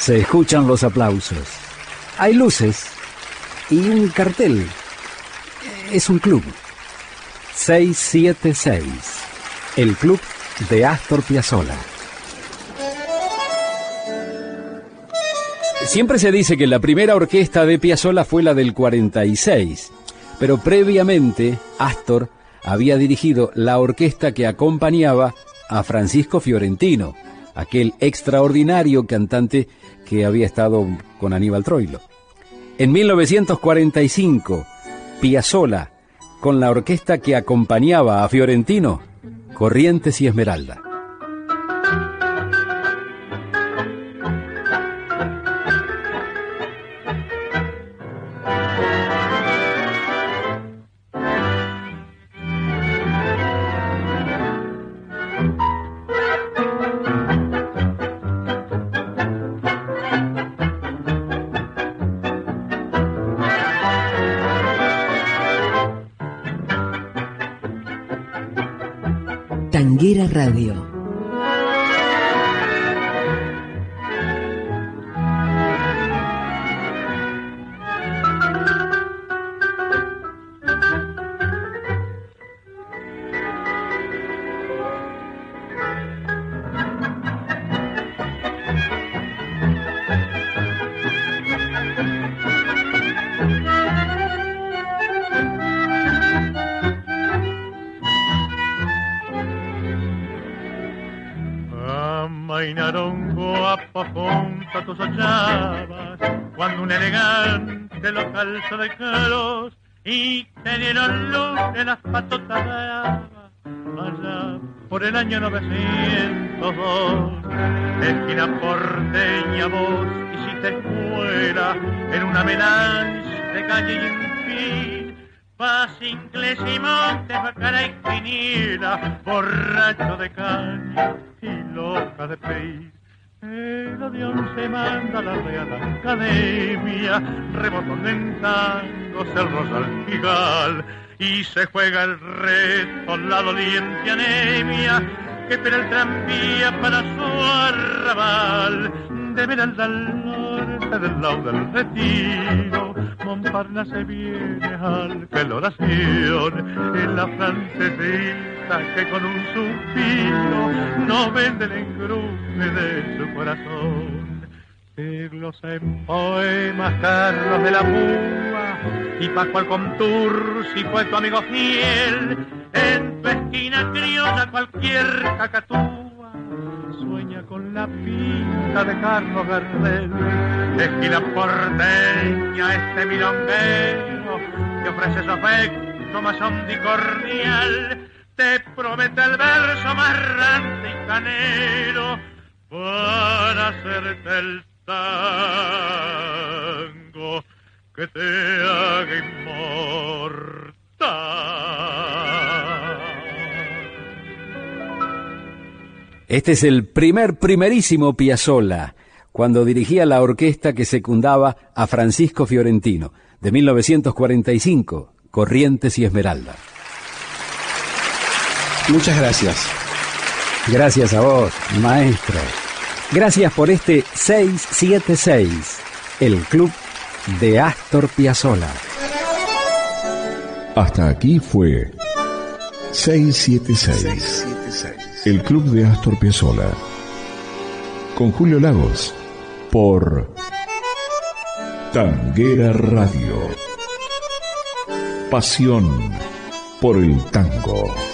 Se escuchan los aplausos. Hay luces y un cartel. Es un club. 676. El club de Astor Piazzolla. Siempre se dice que la primera orquesta de Piazzolla fue la del 46, pero previamente Astor había dirigido la orquesta que acompañaba a Francisco Fiorentino, aquel extraordinario cantante que había estado con Aníbal Troilo. En 1945, Piazzolla, con la orquesta que acompañaba a Fiorentino, Corrientes y Esmeralda. Radio. De caros y te dieron luz en las patotas de allá por el año 902. Esquina porteña vos hiciste escuela en una melange de calle y en fin. Paz inglés y montes, bacara y quiniela, borracho de caña y loca de país el avión se manda a la Real Academia, rebotón en tangos el rosal gigal, y se juega el reto la doliente anemia, que espera el tranvía para su arrabal, de Veralda al norte del lado del retiro, Montparnasse viene al que la en la que con un suspiro no vende el engrume de su corazón. Siglos en poemas, Carlos de la Púa y Pascual Contur, si fue tu amigo fiel, en tu esquina criolla cualquier cacatúa sueña con la pinta de Carlos Gardel, esquina porteña este milonguero que ofrece su afecto más cordial te promete el verso más y canero para hacerte el tango que te haga inmortal. Este es el primer primerísimo Piazzolla, cuando dirigía la orquesta que secundaba a Francisco Fiorentino, de 1945, Corrientes y Esmeralda. Muchas gracias. Gracias a vos, maestro. Gracias por este 676, el club de Astor Piazzolla. Hasta aquí fue 676, el club de Astor Piazzolla. Con Julio Lagos, por Tanguera Radio. Pasión por el tango.